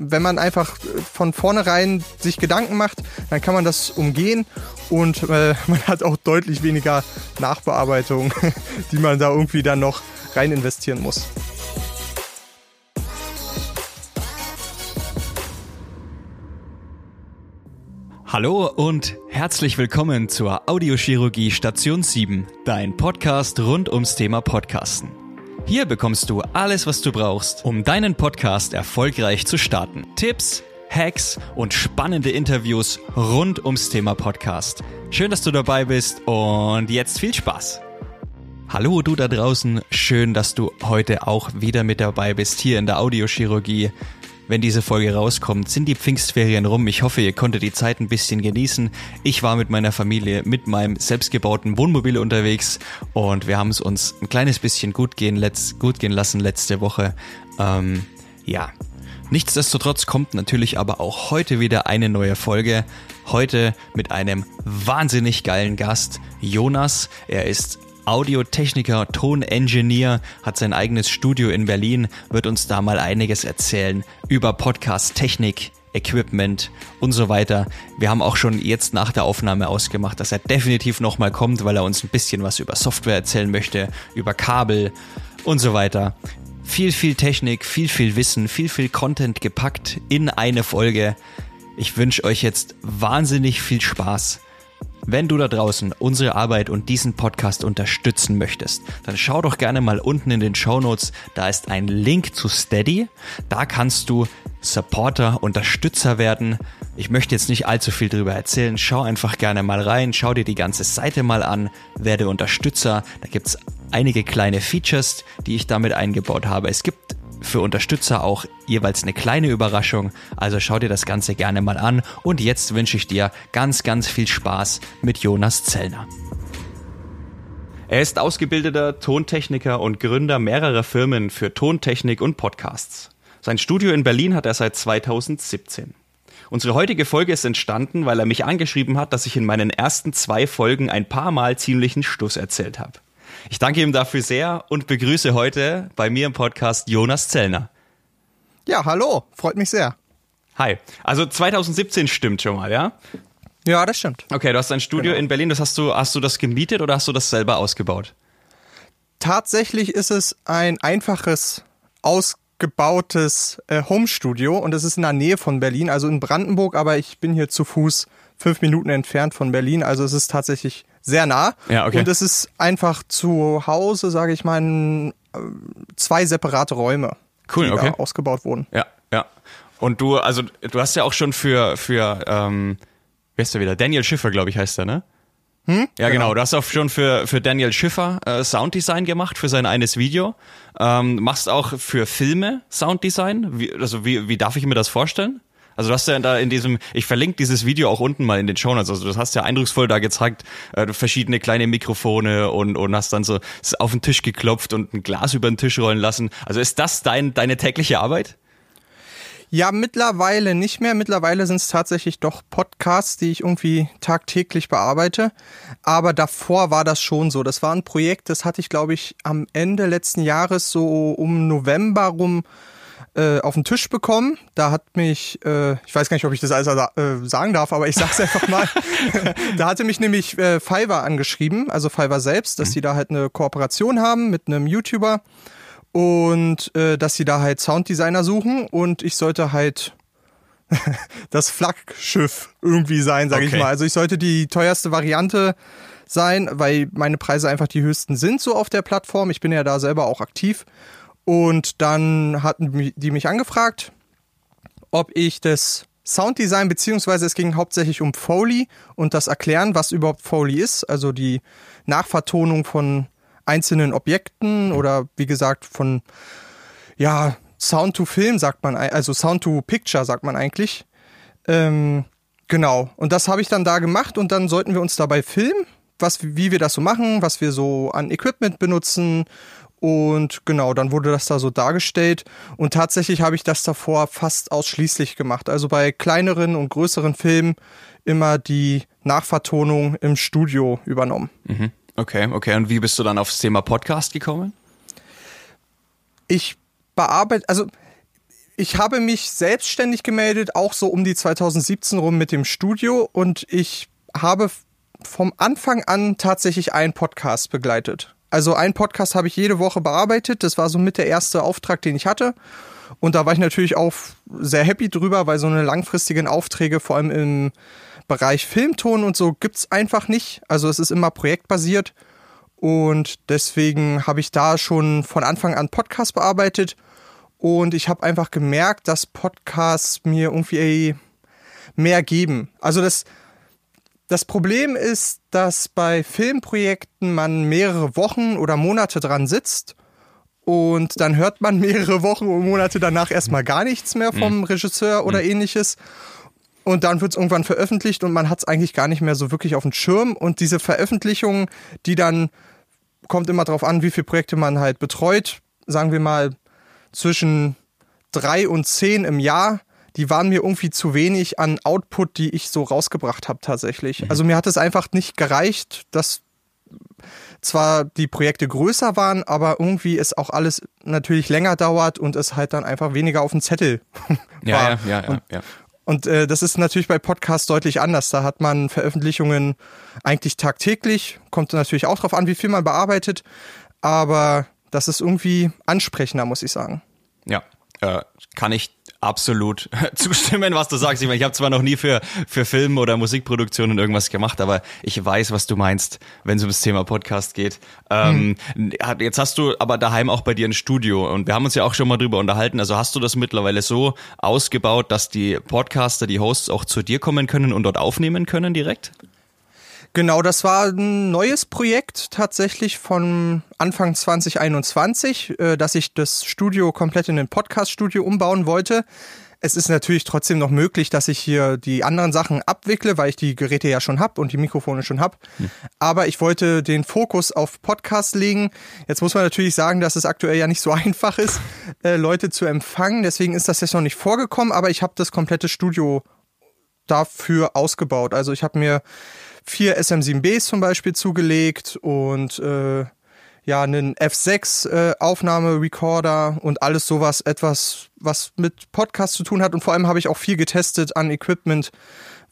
wenn man einfach von vornherein sich Gedanken macht, dann kann man das umgehen und äh, man hat auch deutlich weniger Nachbearbeitung, die man da irgendwie dann noch rein investieren muss. Hallo und herzlich willkommen zur Audiochirurgie Station 7, dein Podcast rund ums Thema Podcasten. Hier bekommst du alles, was du brauchst, um deinen Podcast erfolgreich zu starten. Tipps, Hacks und spannende Interviews rund ums Thema Podcast. Schön, dass du dabei bist und jetzt viel Spaß. Hallo du da draußen, schön, dass du heute auch wieder mit dabei bist hier in der Audiochirurgie wenn diese Folge rauskommt, sind die Pfingstferien rum. Ich hoffe, ihr konntet die Zeit ein bisschen genießen. Ich war mit meiner Familie mit meinem selbstgebauten Wohnmobil unterwegs und wir haben es uns ein kleines bisschen gut gehen, letzt, gut gehen lassen letzte Woche. Ähm, ja. Nichtsdestotrotz kommt natürlich aber auch heute wieder eine neue Folge. Heute mit einem wahnsinnig geilen Gast, Jonas. Er ist Audiotechniker, Tonengineer, hat sein eigenes Studio in Berlin, wird uns da mal einiges erzählen über Podcast-Technik, Equipment und so weiter. Wir haben auch schon jetzt nach der Aufnahme ausgemacht, dass er definitiv nochmal kommt, weil er uns ein bisschen was über Software erzählen möchte, über Kabel und so weiter. Viel, viel Technik, viel, viel Wissen, viel, viel Content gepackt in eine Folge. Ich wünsche euch jetzt wahnsinnig viel Spaß wenn du da draußen unsere Arbeit und diesen Podcast unterstützen möchtest, dann schau doch gerne mal unten in den Show Notes. Da ist ein Link zu Steady. Da kannst du Supporter, Unterstützer werden. Ich möchte jetzt nicht allzu viel darüber erzählen. Schau einfach gerne mal rein. Schau dir die ganze Seite mal an. Werde Unterstützer. Da gibt's einige kleine Features, die ich damit eingebaut habe. Es gibt für Unterstützer auch jeweils eine kleine Überraschung. Also schau dir das Ganze gerne mal an. Und jetzt wünsche ich dir ganz, ganz viel Spaß mit Jonas Zellner. Er ist ausgebildeter Tontechniker und Gründer mehrerer Firmen für Tontechnik und Podcasts. Sein Studio in Berlin hat er seit 2017. Unsere heutige Folge ist entstanden, weil er mich angeschrieben hat, dass ich in meinen ersten zwei Folgen ein paar Mal ziemlichen Stuss erzählt habe. Ich danke ihm dafür sehr und begrüße heute bei mir im Podcast Jonas Zellner. Ja, hallo, freut mich sehr. Hi. Also 2017 stimmt schon mal, ja? Ja, das stimmt. Okay, du hast ein Studio genau. in Berlin, das hast du, hast du das gemietet oder hast du das selber ausgebaut? Tatsächlich ist es ein einfaches, ausgebautes äh, Home-Studio und es ist in der Nähe von Berlin, also in Brandenburg, aber ich bin hier zu Fuß fünf Minuten entfernt von Berlin, also es ist tatsächlich sehr nah. Ja, okay. Und es ist einfach zu Hause, sage ich mal, zwei separate Räume, cool, die okay. ausgebaut wurden. Ja, ja. Und du, also du hast ja auch schon für, für ähm, wer ist der wieder? Daniel Schiffer, glaube ich, heißt der, ne? Hm? Ja, genau. genau. Du hast auch schon für, für Daniel Schiffer äh, Sounddesign gemacht für sein eines Video. Ähm, machst auch für Filme Sounddesign. Wie, also wie, wie darf ich mir das vorstellen? Also du hast ja da in diesem, ich verlinke dieses Video auch unten mal in den Show Notes. Also du hast ja eindrucksvoll da gezeigt, äh, verschiedene kleine Mikrofone und, und hast dann so auf den Tisch geklopft und ein Glas über den Tisch rollen lassen. Also ist das dein, deine tägliche Arbeit? Ja, mittlerweile nicht mehr. Mittlerweile sind es tatsächlich doch Podcasts, die ich irgendwie tagtäglich bearbeite. Aber davor war das schon so. Das war ein Projekt, das hatte ich, glaube ich, am Ende letzten Jahres so um November rum äh, auf den Tisch bekommen. Da hat mich, äh, ich weiß gar nicht, ob ich das alles äh, sagen darf, aber ich sag's einfach mal. da hatte mich nämlich äh, Fiverr angeschrieben, also Fiverr selbst, dass mhm. die da halt eine Kooperation haben mit einem YouTuber und äh, dass sie da halt Sounddesigner suchen und ich sollte halt das Flaggschiff irgendwie sein, sage okay. ich mal. Also ich sollte die teuerste Variante sein, weil meine Preise einfach die höchsten sind so auf der Plattform. Ich bin ja da selber auch aktiv und dann hatten die mich angefragt, ob ich das Sounddesign, beziehungsweise es ging hauptsächlich um Foley und das Erklären, was überhaupt Foley ist, also die Nachvertonung von einzelnen Objekten oder wie gesagt von, ja, Sound to Film sagt man, also Sound to Picture sagt man eigentlich. Ähm, genau. Und das habe ich dann da gemacht und dann sollten wir uns dabei filmen, was, wie wir das so machen, was wir so an Equipment benutzen und genau, dann wurde das da so dargestellt. Und tatsächlich habe ich das davor fast ausschließlich gemacht. Also bei kleineren und größeren Filmen immer die Nachvertonung im Studio übernommen. Mhm. Okay, okay. Und wie bist du dann aufs Thema Podcast gekommen? Ich bearbeite, also Ich habe mich selbstständig gemeldet, auch so um die 2017 rum mit dem Studio und ich habe vom Anfang an tatsächlich einen Podcast begleitet. Also einen Podcast habe ich jede Woche bearbeitet. Das war so mit der erste Auftrag, den ich hatte. Und da war ich natürlich auch sehr happy drüber, weil so eine langfristigen Aufträge, vor allem im Bereich Filmton und so, gibt's einfach nicht. Also es ist immer projektbasiert. Und deswegen habe ich da schon von Anfang an Podcast bearbeitet und ich habe einfach gemerkt, dass Podcasts mir irgendwie mehr geben. Also das, das Problem ist, dass bei Filmprojekten man mehrere Wochen oder Monate dran sitzt und dann hört man mehrere Wochen und Monate danach erstmal gar nichts mehr vom mhm. Regisseur oder mhm. ähnliches. Und dann wird es irgendwann veröffentlicht und man hat es eigentlich gar nicht mehr so wirklich auf dem Schirm. Und diese Veröffentlichungen, die dann, kommt immer darauf an, wie viele Projekte man halt betreut, sagen wir mal zwischen drei und zehn im Jahr, die waren mir irgendwie zu wenig an Output, die ich so rausgebracht habe tatsächlich. Mhm. Also mir hat es einfach nicht gereicht, dass zwar die Projekte größer waren, aber irgendwie es auch alles natürlich länger dauert und es halt dann einfach weniger auf dem Zettel ja, war. Ja, ja, ja. Und, ja. und äh, das ist natürlich bei Podcasts deutlich anders. Da hat man Veröffentlichungen eigentlich tagtäglich, kommt natürlich auch drauf an, wie viel man bearbeitet, aber das ist irgendwie ansprechender, muss ich sagen. Ja, äh, kann ich absolut zustimmen, was du sagst. Ich meine, ich habe zwar noch nie für, für Film oder Musikproduktionen irgendwas gemacht, aber ich weiß, was du meinst, wenn es ums Thema Podcast geht. Ähm, hm. Jetzt hast du aber daheim auch bei dir ein Studio und wir haben uns ja auch schon mal drüber unterhalten. Also hast du das mittlerweile so ausgebaut, dass die Podcaster, die Hosts auch zu dir kommen können und dort aufnehmen können direkt? Genau, das war ein neues Projekt tatsächlich von Anfang 2021, äh, dass ich das Studio komplett in ein Podcast-Studio umbauen wollte. Es ist natürlich trotzdem noch möglich, dass ich hier die anderen Sachen abwickle, weil ich die Geräte ja schon habe und die Mikrofone schon habe. Hm. Aber ich wollte den Fokus auf Podcast legen. Jetzt muss man natürlich sagen, dass es aktuell ja nicht so einfach ist, äh, Leute zu empfangen. Deswegen ist das jetzt noch nicht vorgekommen, aber ich habe das komplette Studio dafür ausgebaut. Also ich habe mir vier SM7Bs zum Beispiel zugelegt und äh, ja, einen F6 äh, Aufnahmerecorder und alles sowas, etwas, was mit Podcast zu tun hat. Und vor allem habe ich auch viel getestet an Equipment,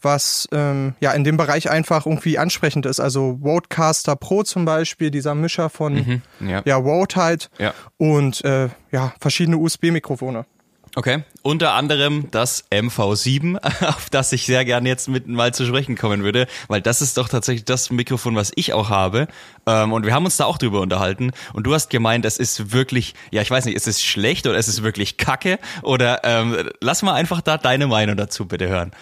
was ähm, ja in dem Bereich einfach irgendwie ansprechend ist. Also Rodecaster Pro zum Beispiel, dieser Mischer von mhm, ja. ja, Rode halt ja. und äh, ja, verschiedene USB-Mikrofone. Okay, unter anderem das MV7, auf das ich sehr gerne jetzt mit mal zu sprechen kommen würde, weil das ist doch tatsächlich das Mikrofon, was ich auch habe. Ähm, und wir haben uns da auch drüber unterhalten. Und du hast gemeint, es ist wirklich, ja, ich weiß nicht, ist es schlecht oder ist es wirklich Kacke? Oder ähm, lass mal einfach da deine Meinung dazu bitte hören.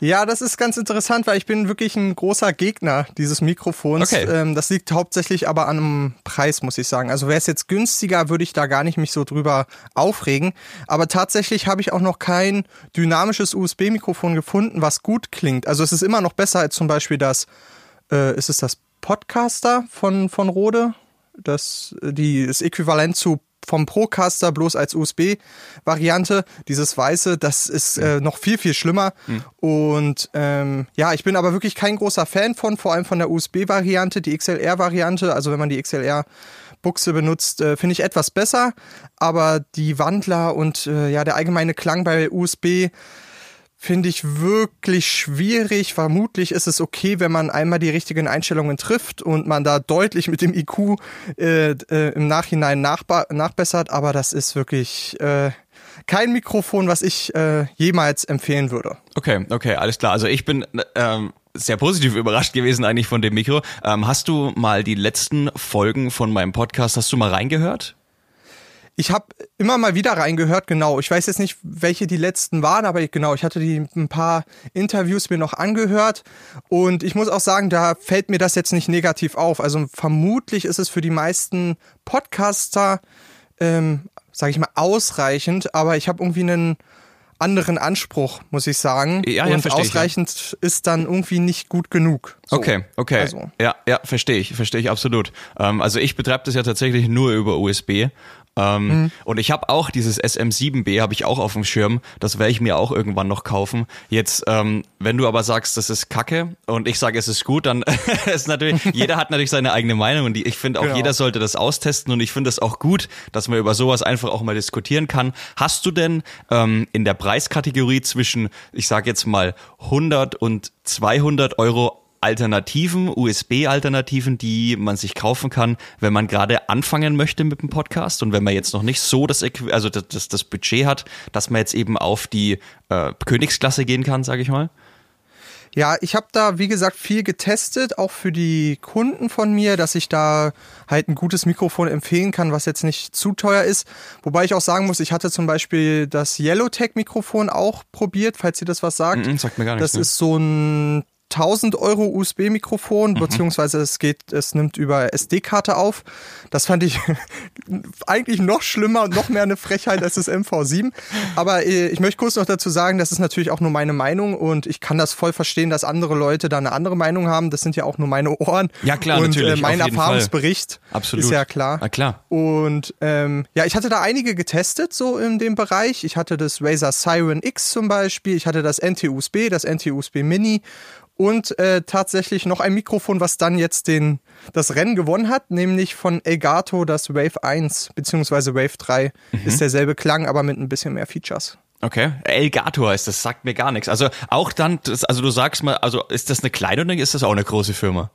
Ja, das ist ganz interessant, weil ich bin wirklich ein großer Gegner dieses Mikrofons. Okay. Ähm, das liegt hauptsächlich aber an einem Preis, muss ich sagen. Also wäre es jetzt günstiger, würde ich da gar nicht mich so drüber aufregen. Aber tatsächlich habe ich auch noch kein dynamisches USB-Mikrofon gefunden, was gut klingt. Also es ist immer noch besser als zum Beispiel das, äh, ist es das Podcaster von, von Rode? Das, die, das Äquivalent zu vom Procaster bloß als USB-Variante. Dieses weiße, das ist äh, noch viel, viel schlimmer. Mhm. Und ähm, ja, ich bin aber wirklich kein großer Fan von, vor allem von der USB-Variante, die XLR-Variante. Also wenn man die XLR Buchse benutzt, äh, finde ich etwas besser. Aber die Wandler und äh, ja, der allgemeine Klang bei USB finde ich wirklich schwierig. Vermutlich ist es okay, wenn man einmal die richtigen Einstellungen trifft und man da deutlich mit dem IQ äh, äh, im Nachhinein nachbessert, aber das ist wirklich äh, kein Mikrofon, was ich äh, jemals empfehlen würde. Okay, okay, alles klar. Also ich bin ähm, sehr positiv überrascht gewesen eigentlich von dem Mikro. Ähm, hast du mal die letzten Folgen von meinem Podcast, hast du mal reingehört? Ich habe immer mal wieder reingehört, genau. Ich weiß jetzt nicht, welche die letzten waren, aber genau, ich hatte die ein paar Interviews mir noch angehört und ich muss auch sagen, da fällt mir das jetzt nicht negativ auf. Also vermutlich ist es für die meisten Podcaster, ähm, sage ich mal, ausreichend, aber ich habe irgendwie einen anderen Anspruch, muss ich sagen. Ja, ja, und ausreichend ich, ja. ist dann irgendwie nicht gut genug. So. Okay, okay. Also. Ja, ja, verstehe ich, verstehe ich absolut. Ähm, also ich betreibe das ja tatsächlich nur über USB Ähm, mhm. Und ich habe auch dieses SM7B habe ich auch auf dem Schirm. Das werde ich mir auch irgendwann noch kaufen. Jetzt, ähm, wenn du aber sagst, das ist Kacke und ich sage, es ist gut, dann ist natürlich jeder hat natürlich seine eigene Meinung und die, ich finde auch genau. jeder sollte das austesten und ich finde es auch gut, dass man über sowas einfach auch mal diskutieren kann. Hast du denn ähm, in der Preiskategorie zwischen, ich sage jetzt mal 100 und 200 Euro Alternativen, USB-Alternativen, die man sich kaufen kann, wenn man gerade anfangen möchte mit dem Podcast und wenn man jetzt noch nicht so das, also das, das, Budget hat, dass man jetzt eben auf die äh, Königsklasse gehen kann, sage ich mal? Ja, ich habe da, wie gesagt, viel getestet, auch für die Kunden von mir, dass ich da halt ein gutes Mikrofon empfehlen kann, was jetzt nicht zu teuer ist. Wobei ich auch sagen muss, ich hatte zum Beispiel das Yellowtech-Mikrofon auch probiert, falls ihr das was sagt. Mm -mm, sagt mir gar nichts. Das ne? ist so ein 1000 Euro USB-Mikrofon, mhm. beziehungsweise es geht, es nimmt über SD-Karte auf. Das fand ich eigentlich noch schlimmer und noch mehr eine Frechheit als das MV7. Aber äh, ich möchte kurz noch dazu sagen, das ist natürlich auch nur meine Meinung und ich kann das voll verstehen, dass andere Leute da eine andere Meinung haben. Das sind ja auch nur meine Ohren. Ja klar, und, natürlich. Äh, mein Erfahrungsbericht Absolut. ist ja klar. Na klar. Und ähm, ja, ich hatte da einige getestet so in dem Bereich. Ich hatte das Razer Siren X zum Beispiel. Ich hatte das NT-USB, das NT-USB Mini und äh, tatsächlich noch ein Mikrofon, was dann jetzt den, das Rennen gewonnen hat, nämlich von Elgato das Wave 1 beziehungsweise Wave 3. Mhm. Ist derselbe Klang, aber mit ein bisschen mehr Features. Okay, Elgato heißt das, sagt mir gar nichts. Also auch dann, das, also du sagst mal, also ist das eine kleine oder ist das auch eine große Firma?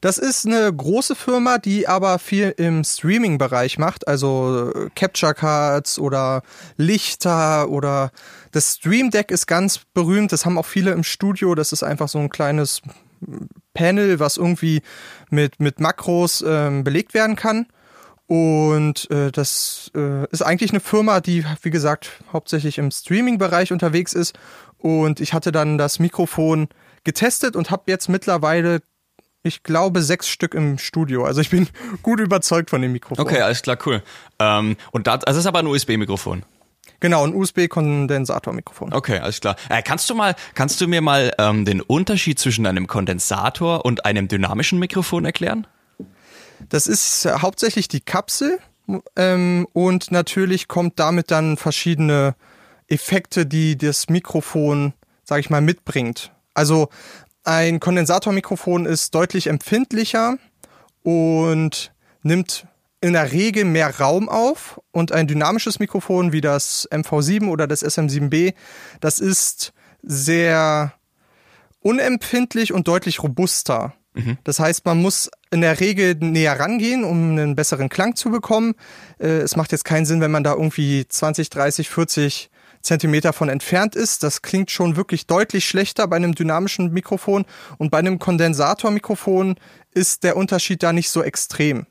Das ist eine große Firma, die aber viel im Streaming-Bereich macht, also Capture Cards oder Lichter oder das Stream Deck ist ganz berühmt. Das haben auch viele im Studio. Das ist einfach so ein kleines Panel, was irgendwie mit, mit Makros ähm, belegt werden kann. Und äh, das äh, ist eigentlich eine Firma, die, wie gesagt, hauptsächlich im Streaming-Bereich unterwegs ist. Und ich hatte dann das Mikrofon getestet und habe jetzt mittlerweile ich glaube, sechs Stück im Studio. Also ich bin gut überzeugt von dem Mikrofon. Okay, alles klar, cool. Ähm, und das, also das ist aber ein USB-Mikrofon. Genau, ein USB-Kondensatormikrofon. Okay, alles klar. Äh, kannst du mal, kannst du mir mal ähm, den Unterschied zwischen einem Kondensator und einem dynamischen Mikrofon erklären? Das ist äh, hauptsächlich die Kapsel ähm, und natürlich kommt damit dann verschiedene Effekte, die das Mikrofon, sag ich mal, mitbringt. Also ein Kondensatormikrofon ist deutlich empfindlicher und nimmt in der Regel mehr Raum auf und ein dynamisches Mikrofon wie das MV7 oder das SM7B, das ist sehr unempfindlich und deutlich robuster. Mhm. Das heißt, man muss in der Regel näher rangehen, um einen besseren Klang zu bekommen. Äh, es macht jetzt keinen Sinn, wenn man da irgendwie 20, 30, 40 Zentimeter von entfernt ist. Das klingt schon wirklich deutlich schlechter bei einem dynamischen Mikrofon und bei einem Kondensatormikrofon ist der Unterschied da nicht so extrem.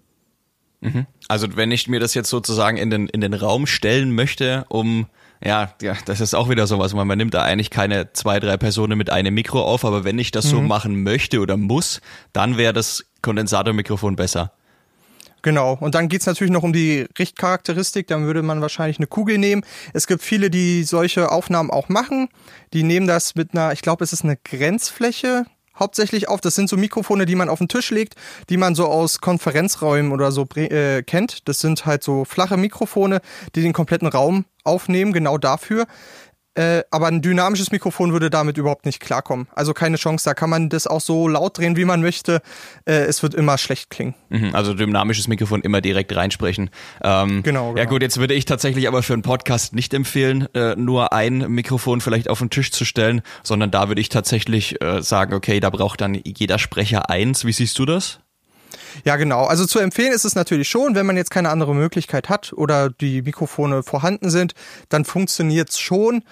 Mhm. Also wenn ich mir das jetzt sozusagen in den, in den Raum stellen möchte, um ja, ja, das ist auch wieder sowas. Man, man nimmt da eigentlich keine zwei, drei Personen mit einem Mikro auf, aber wenn ich das mhm. so machen möchte oder muss, dann wäre das Kondensatormikrofon besser. Genau. Und dann geht's natürlich noch um die Richtcharakteristik. Dann würde man wahrscheinlich eine Kugel nehmen. Es gibt viele, die solche Aufnahmen auch machen. Die nehmen das mit einer, ich glaube, es ist eine Grenzfläche hauptsächlich auf. Das sind so Mikrofone, die man auf den Tisch legt, die man so aus Konferenzräumen oder so äh, kennt. Das sind halt so flache Mikrofone, die den kompletten Raum aufnehmen, genau dafür. Äh, aber ein dynamisches Mikrofon würde damit überhaupt nicht klarkommen. Also keine Chance, da kann man das auch so laut drehen, wie man möchte. Äh, es wird immer schlecht klingen. Mhm, also dynamisches Mikrofon immer direkt reinsprechen. Ähm, genau, genau, Ja gut, jetzt würde ich tatsächlich aber für einen Podcast nicht empfehlen, äh, nur ein Mikrofon vielleicht auf den Tisch zu stellen, sondern da würde ich tatsächlich äh, sagen, okay, da braucht dann jeder Sprecher eins. Wie siehst du das? Ja, genau. Also zu empfehlen ist es natürlich schon, wenn man jetzt keine andere Möglichkeit hat oder die Mikrofone vorhanden sind, dann funktioniert es schon.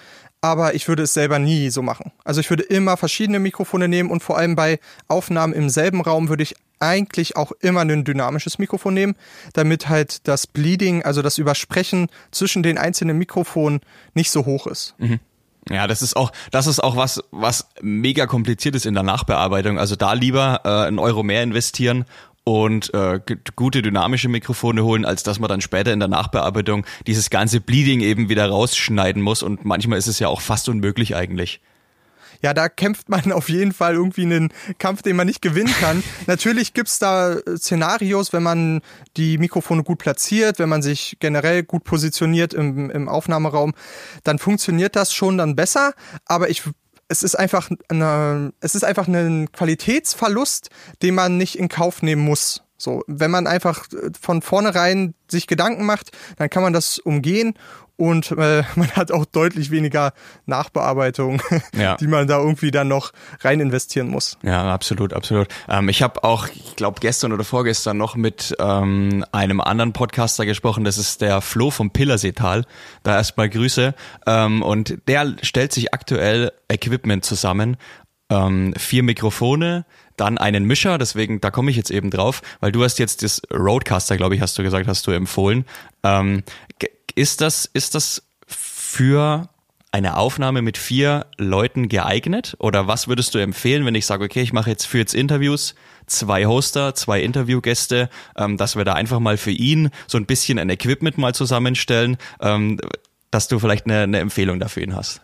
Aber ich würde es selber nie so machen. Also ich würde immer verschiedene Mikrofone nehmen und vor allem bei Aufnahmen im selben Raum würde ich eigentlich auch immer ein dynamisches Mikrofon nehmen, damit halt das Bleeding, also das Übersprechen zwischen den einzelnen Mikrofonen nicht so hoch ist. Mhm. Ja, das ist auch, das ist auch was, was mega kompliziert ist in der Nachbearbeitung. Also da lieber äh, einen Euro mehr investieren und äh, gute dynamische Mikrofone holen, als dass man dann später in der Nachbearbeitung dieses ganze Bleeding eben wieder rausschneiden muss. Und manchmal ist es ja auch fast unmöglich eigentlich. ja, da kämpft man auf jeden Fall irgendwie einen Kampf, den man nicht gewinnen kann. Natürlich gibt's da äh, Szenarios, wenn man die Mikrofone gut platziert, wenn man sich generell gut positioniert im, im Aufnahmeraum, dann funktioniert das schon dann besser. Aber ich es ist einfach eine, es ist einfach ein Qualitätsverlust, den man nicht in Kauf nehmen muss. So, wenn man einfach äh, von vornherein sich Gedanken macht, dann kann man das umgehen und äh, man hat auch deutlich weniger Nachbearbeitung, ja. die man da irgendwie dann noch rein investieren muss. Ja, absolut, absolut. Ähm, ich habe auch, ich glaube, gestern oder vorgestern noch mit ähm, einem anderen Podcaster gesprochen. Das ist der Flo vom Pillerseetal. Da erstmal Grüße. Ähm, und der stellt sich aktuell Equipment zusammen. Ähm, vier Mikrofone, dann einen Mischer, deswegen, da komme ich jetzt eben drauf, weil du hast jetzt das Roadcaster, glaube ich, hast du gesagt, hast du empfohlen. Ähm, ist das, ist das für eine Aufnahme mit vier Leuten geeignet? Oder was würdest du empfehlen, wenn ich sage, okay, ich mache jetzt für jetzt Interviews zwei Hoster, zwei Interviewgäste, ähm, dass wir da einfach mal für ihn so ein bisschen ein Equipment mal zusammenstellen, ähm, dass du vielleicht eine, eine Empfehlung dafür ihn hast?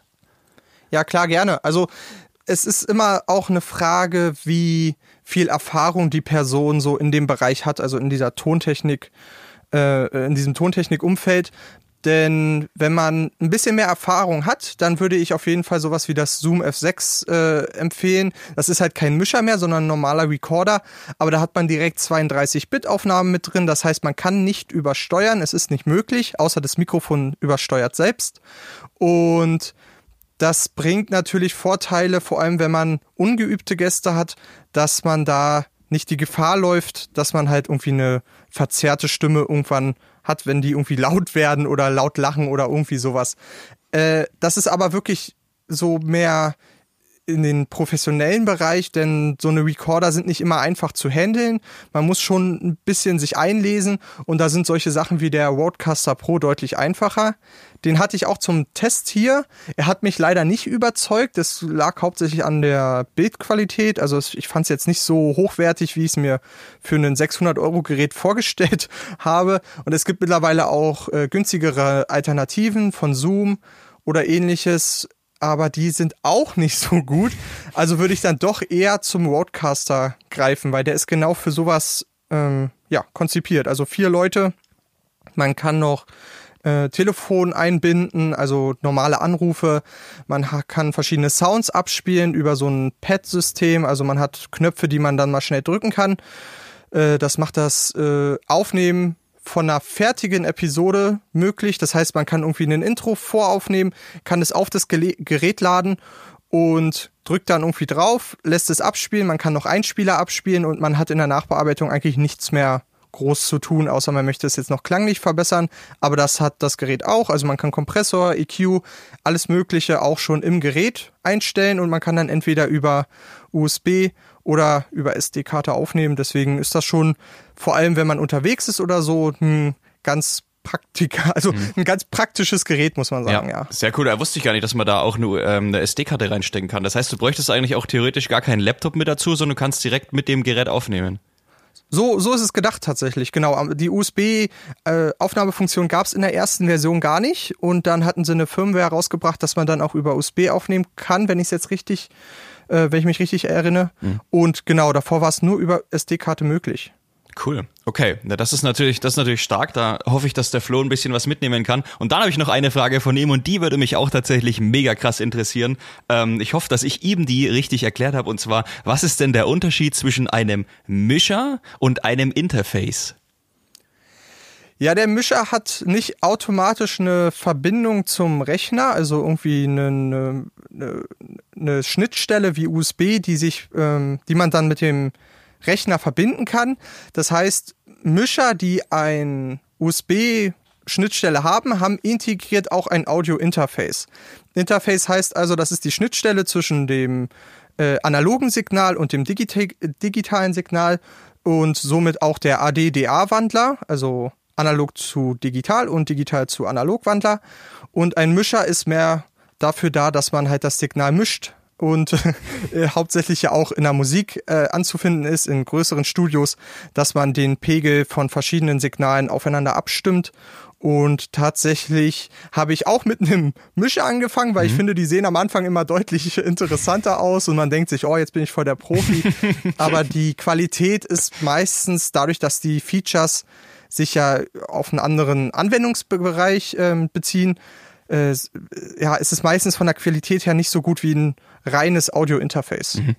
Ja, klar, gerne. Also es ist immer auch eine Frage, wie viel Erfahrung die Person so in dem Bereich hat, also in dieser Tontechnik, äh, in diesem Tontechnikumfeld. Denn wenn man ein bisschen mehr Erfahrung hat, dann würde ich auf jeden Fall sowas wie das Zoom F6 äh, empfehlen. Das ist halt kein Mischer mehr, sondern ein normaler Recorder. Aber da hat man direkt 32-Bit-Aufnahmen mit drin. Das heißt, man kann nicht übersteuern. Es ist nicht möglich, außer das Mikrofon übersteuert selbst. Und das bringt natürlich Vorteile, vor allem wenn man ungeübte Gäste hat, dass man da nicht die Gefahr läuft, dass man halt irgendwie eine verzerrte Stimme irgendwann hat, wenn die irgendwie laut werden oder laut lachen oder irgendwie sowas. Äh, das ist aber wirklich so mehr in den professionellen Bereich, denn so eine Recorder sind nicht immer einfach zu handeln. Man muss schon ein bisschen sich einlesen und da sind solche Sachen wie der Roadcaster Pro deutlich einfacher. Den hatte ich auch zum Test hier. Er hat mich leider nicht überzeugt. Das lag hauptsächlich an der Bildqualität. Also ich fand es jetzt nicht so hochwertig, wie ich es mir für ein 600 Euro Gerät vorgestellt habe. Und es gibt mittlerweile auch äh, günstigere Alternativen von Zoom oder ähnliches aber die sind auch nicht so gut. Also würde ich dann doch eher zum Roadcaster greifen, weil der ist genau für sowas ähm, ja, konzipiert. Also vier Leute, man kann noch äh, Telefon einbinden, also normale Anrufe. Man kann verschiedene Sounds abspielen über so ein Pad-System. Also man hat Knöpfe, die man dann mal schnell drücken kann. Äh, das macht das äh, Aufnehmen von einer fertigen Episode möglich. Das heißt, man kann irgendwie ein Intro voraufnehmen, kann es auf das Gerät laden und drückt dann irgendwie drauf, lässt es abspielen. Man kann noch Einspieler abspielen und man hat in der Nachbearbeitung eigentlich nichts mehr groß zu tun, außer man möchte es jetzt noch klanglich verbessern. Aber das hat das Gerät auch. Also man kann Kompressor, EQ, alles Mögliche auch schon im Gerät einstellen und man kann dann entweder über USB oder über SD-Karte aufnehmen. Deswegen ist das schon, vor allem wenn man unterwegs ist oder so, ein ganz Praktika, also mhm. ein ganz praktisches Gerät, muss man sagen, ja. ja. Sehr cool, da wusste ich gar nicht, dass man da auch nur ähm, eine SD-Karte reinstecken kann. Das heißt, du bräuchtest eigentlich auch theoretisch gar keinen Laptop mit dazu, sondern du kannst direkt mit dem Gerät aufnehmen. So, so ist es gedacht tatsächlich, genau. Die USB-Aufnahmefunktion äh, gab es in der ersten Version gar nicht und dann hatten sie eine Firmware rausgebracht, dass man dann auch über USB aufnehmen kann, wenn ich es jetzt richtig äh, wenn ich mich richtig erinnere. Mhm. Und genau, davor war es nur über SD-Karte möglich. Cool. Okay, na, das ist natürlich, das ist natürlich stark. Da hoffe ich, dass der Flo ein bisschen was mitnehmen kann. Und dann habe ich noch eine Frage von ihm und die würde mich auch tatsächlich mega krass interessieren. Ähm, ich hoffe, dass ich ihm die richtig erklärt habe. Und zwar, was ist denn der Unterschied zwischen einem Mischer und einem Interface? Ja, der Mischer hat nicht automatisch eine Verbindung zum Rechner, also irgendwie eine, eine, eine Schnittstelle wie USB, die sich, ähm, die man dann mit dem Rechner verbinden kann. Das heißt, Mischer, die ein USB Schnittstelle haben, haben integriert auch ein Audio-Interface. Interface heißt also, das ist die Schnittstelle zwischen dem äh, analogen Signal und dem digita digitalen Signal und somit auch der AD-DA-Wandler, also analog zu digital und digital zu analog Wandler. Und ein Mischer ist mehr dafür da, dass man halt das Signal mischt und äh, hauptsächlich ja auch in der Musik äh, anzufinden ist, in größeren Studios, dass man den Pegel von verschiedenen Signalen aufeinander abstimmt. Und tatsächlich habe ich auch mit einem Mischer angefangen, weil mhm. ich finde, die sehen am Anfang immer deutlich interessanter aus und man denkt sich, oh, jetzt bin ich voll der Profi. Aber die Qualität ist meistens dadurch, dass die Features sich ja auf einen anderen Anwendungsbereich äh, beziehen, äh, ja, ist es meistens von der Qualität her nicht so gut wie ein reines Audio-Interface. Mhm.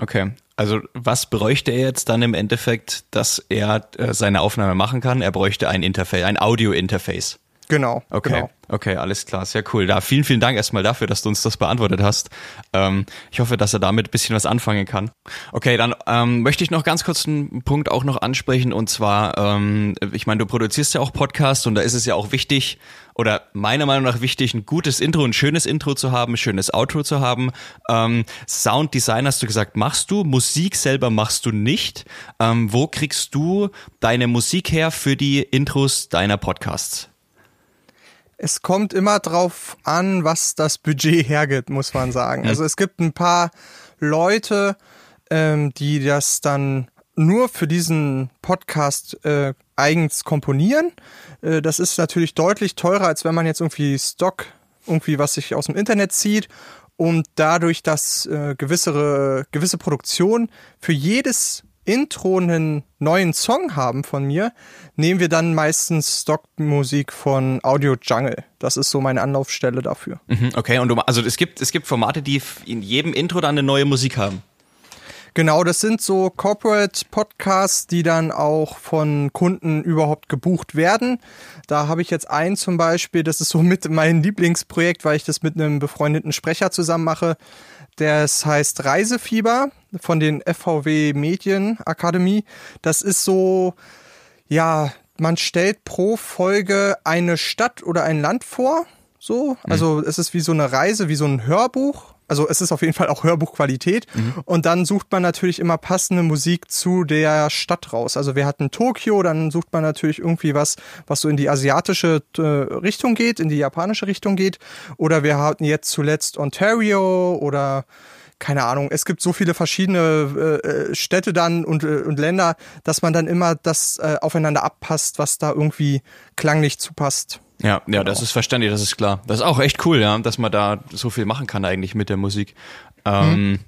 Okay. Also was bräuchte er jetzt dann im Endeffekt, dass er äh, seine Aufnahme machen kann? Er bräuchte ein Interface, ein Audio-Interface. Genau. Okay. Genau. Okay, alles klar, sehr cool. Da vielen, vielen Dank erstmal dafür, dass du uns das beantwortet hast. Ähm, ich hoffe, dass er damit ein bisschen was anfangen kann. Okay, dann ähm, möchte ich noch ganz kurz einen Punkt auch noch ansprechen und zwar, ähm, ich meine, du produzierst ja auch Podcasts und da ist es ja auch wichtig oder meiner Meinung nach wichtig, ein gutes Intro, ein schönes Intro zu haben, ein schönes Outro zu haben. Ähm, Sounddesign hast du gesagt, machst du, Musik selber machst du nicht. Ähm, wo kriegst du deine Musik her für die Intros deiner Podcasts? Es kommt immer drauf an, was das Budget hergibt, muss man sagen. Mhm. Also es gibt ein paar Leute, ähm, die das dann nur für diesen Podcast äh, eigens komponieren. Äh, das ist natürlich deutlich teurer, als wenn man jetzt irgendwie Stock, irgendwie was sich aus dem Internet zieht und dadurch, dass äh, gewisse, gewisse Produktion für jedes Intro einen neuen Song haben von mir, nehmen wir dann meistens Stockmusik von Audio Jungle. Das ist so meine Anlaufstelle dafür. Mhm, okay, und du, also es gibt, es gibt Formate, die in jedem Intro dann eine neue Musik haben. Genau, das sind so Corporate Podcasts, die dann auch von Kunden überhaupt gebucht werden. Da habe ich jetzt einen zum Beispiel, das ist so mit mein Lieblingsprojekt, weil ich das mit einem befreundeten Sprecher zusammen mache. Das heißt Reisefieber von den FVW Medien Akademie. Das ist so, ja, man stellt pro Folge eine Stadt oder ein Land vor. So, also mhm. es ist wie so eine Reise, wie so ein Hörbuch also es ist auf jeden Fall auch Hörbuchqualität. Mhm. Und dann sucht man natürlich immer passende Musik zu der Stadt raus. Also wir hatten Tokio, dann sucht man natürlich irgendwie was, was so in die asiatische äh, Richtung geht, in die japanische Richtung geht. Oder wir hatten jetzt zuletzt Ontario oder keine Ahnung, es gibt so viele verschiedene äh, äh Städte dann und, äh, und Länder, dass man dann immer das äh, aufeinander abpasst, was da irgendwie klanglich zupasst. Ja, ja, genau. das ist verständlich, das ist klar. Das ist auch echt cool, ja, dass man da so viel machen kann eigentlich mit der Musik. Ähm, mhm.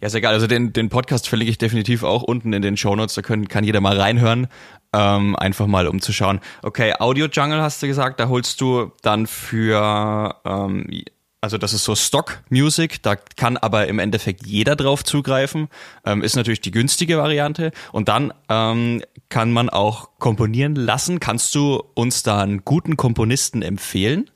Ja, ist egal. Also den, den Podcast verlinke ich definitiv auch unten in den Show Notes. Da können, kann jeder mal reinhören. Ähm, einfach mal um zu schauen. Okay, Audio Jungle hast du gesagt, da holst du dann für ähm, also das ist so Stock Music, da kann aber im Endeffekt jeder drauf zugreifen. Ähm, ist natürlich die günstige Variante. Und dann ähm, kann man auch komponieren lassen. Kannst du uns da einen guten Komponisten empfehlen?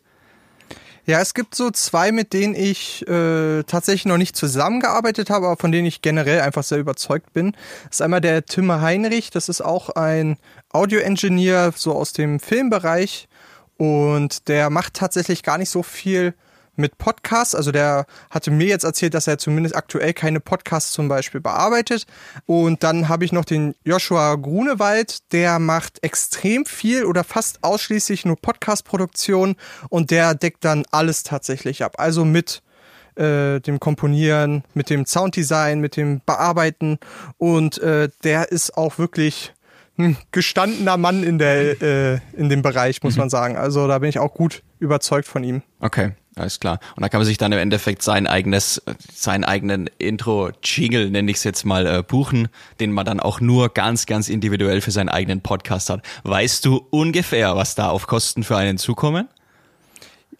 Ja, es gibt so zwei, mit denen ich äh, tatsächlich noch nicht zusammengearbeitet habe, aber von denen ich generell einfach sehr überzeugt bin. Das ist einmal der Tim Heinrich, das ist auch ein Audio-Engineer, so aus dem Filmbereich. Und der macht tatsächlich gar nicht so viel mit Podcasts. Also der hatte mir jetzt erzählt, dass er zumindest aktuell keine Podcasts zum Beispiel bearbeitet. Und dann habe ich noch den Joshua Grunewald, der macht extrem viel oder fast ausschließlich nur Podcast-Produktion und der deckt dann alles tatsächlich ab. Also mit äh, dem Komponieren, mit dem Sounddesign, mit dem Bearbeiten und äh, der ist auch wirklich ein gestandener Mann in der äh, in dem Bereich, muss mhm. man sagen. Also da bin ich auch gut überzeugt von ihm. Okay. Alles klar. Und da kann man sich dann im Endeffekt sein eigenes, seinen eigenen Intro-Jingle, nenne ich es jetzt mal, äh, buchen, den man dann auch nur ganz, ganz individuell für seinen eigenen Podcast hat. Weißt du ungefähr, was da auf Kosten für einen zukommen?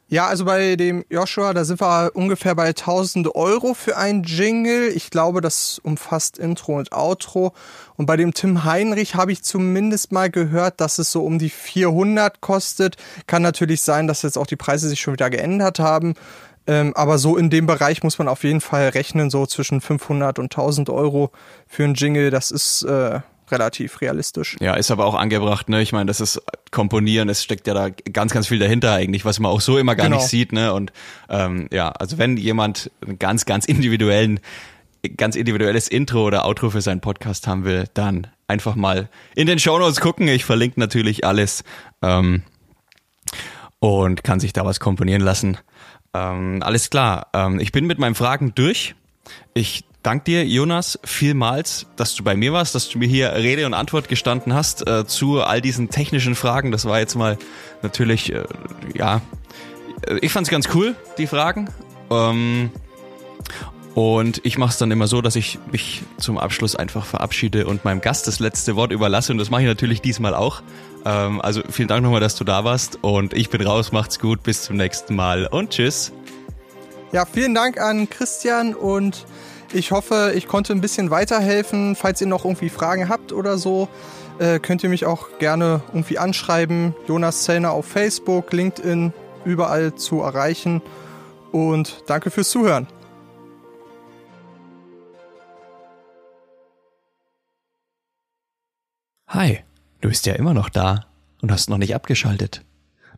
Ja, also bei dem Joshua, da sind wir ungefähr bei 1000 Euro für ein Jingle. Ich glaube, das umfasst Intro und Outro. Und bei dem Tim Heinrich habe ich zumindest mal gehört, dass es so um die 400 kostet. Kann natürlich sein, dass jetzt auch die Preise sich schon wieder geändert haben. Ähm, aber so in dem Bereich muss man auf jeden Fall rechnen, so zwischen 500 und 1000 Euro für ein Jingle. Das ist äh, relativ realistisch. Ja, ist aber auch angebracht, ne? Ich meine, das ist Komponieren, es steckt ja da ganz, ganz viel dahinter eigentlich, was man auch so immer gar genau. nicht sieht, ne? Und ähm, ja, also wenn jemand einen ganz, ganz individuellen, ganz individuelles Intro oder Outro für seinen Podcast haben will, dann einfach mal in den Show Notes gucken. Ich verlinke natürlich alles ähm, und kann sich da was komponieren lassen. Ähm, alles klar. Ähm, ich bin mit meinen Fragen durch. Ich danke dir, Jonas, vielmals, dass du bei mir warst, dass du mir hier Rede und Antwort gestanden hast äh, zu all diesen technischen Fragen. Das war jetzt mal natürlich, äh, ja, ich fand's ganz cool, die Fragen. Ähm, und ich mache es dann immer so, dass ich mich zum Abschluss einfach verabschiede und meinem Gast das letzte Wort überlasse. Und das mache ich natürlich diesmal auch. Ähm, also vielen Dank nochmal, dass du da warst. Und ich bin raus, macht's gut, bis zum nächsten Mal und tschüss. Ja, vielen Dank an Christian und ich hoffe, ich konnte ein bisschen weiterhelfen. Falls ihr noch irgendwie Fragen habt oder so, äh, könnt ihr mich auch gerne irgendwie anschreiben. Jonas Zellner auf Facebook, LinkedIn, überall zu erreichen. Und danke fürs Zuhören. Hi, du bist ja immer noch da und hast noch nicht abgeschaltet.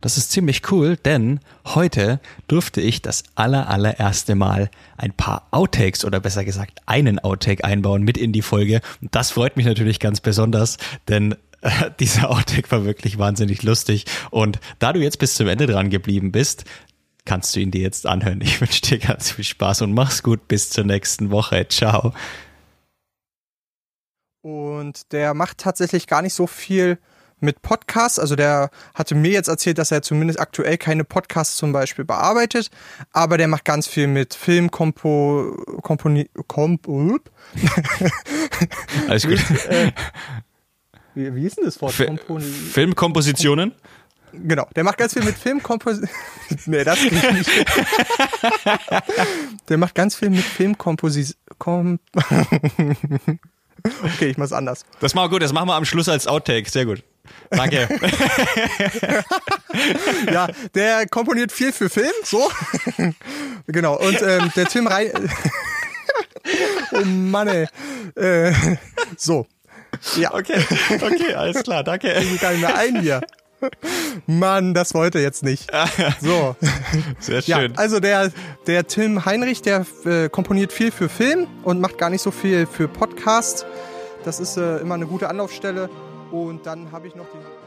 Das ist ziemlich cool, denn heute durfte ich das aller, allererste Mal ein paar Outtakes oder besser gesagt einen Outtake einbauen mit in die Folge. Und das freut mich natürlich ganz besonders, denn äh, dieser Outtake war wirklich wahnsinnig lustig. Und da du jetzt bis zum Ende dran geblieben bist, kannst du ihn dir jetzt anhören. Ich wünsche dir ganz viel Spaß und mach's gut bis zur nächsten Woche. Ciao. Und der macht tatsächlich gar nicht so viel mit Podcasts. Also der hatte mir jetzt erzählt, dass er zumindest aktuell keine Podcasts zum Beispiel bearbeitet, aber der macht ganz viel mit Film, Kompo, Komponi, Komp, Alles gut. äh, wie, wie ist denn das Wort? Fi Filmkompositionen? Genau, der macht ganz viel mit Filmkompositionen. nee, das ich nicht. der macht ganz viel mit Filmkompositionen. Kom okay, ich mach's anders. Das machen wir gut, das machen wir am Schluss als Outtake. Sehr gut. Danke. ja, der komponiert viel für Film, so. genau. Und ähm, der Tim Rein. oh Mann, ey. Äh, so. Ja. Okay, okay, alles klar, danke. Ich gar nicht mehr ein hier. Mann, das wollte jetzt nicht. So. Sehr schön. Ja, also der, der Tim Heinrich, der äh, komponiert viel für Film und macht gar nicht so viel für Podcast. Das ist äh, immer eine gute Anlaufstelle. Und dann habe ich noch die.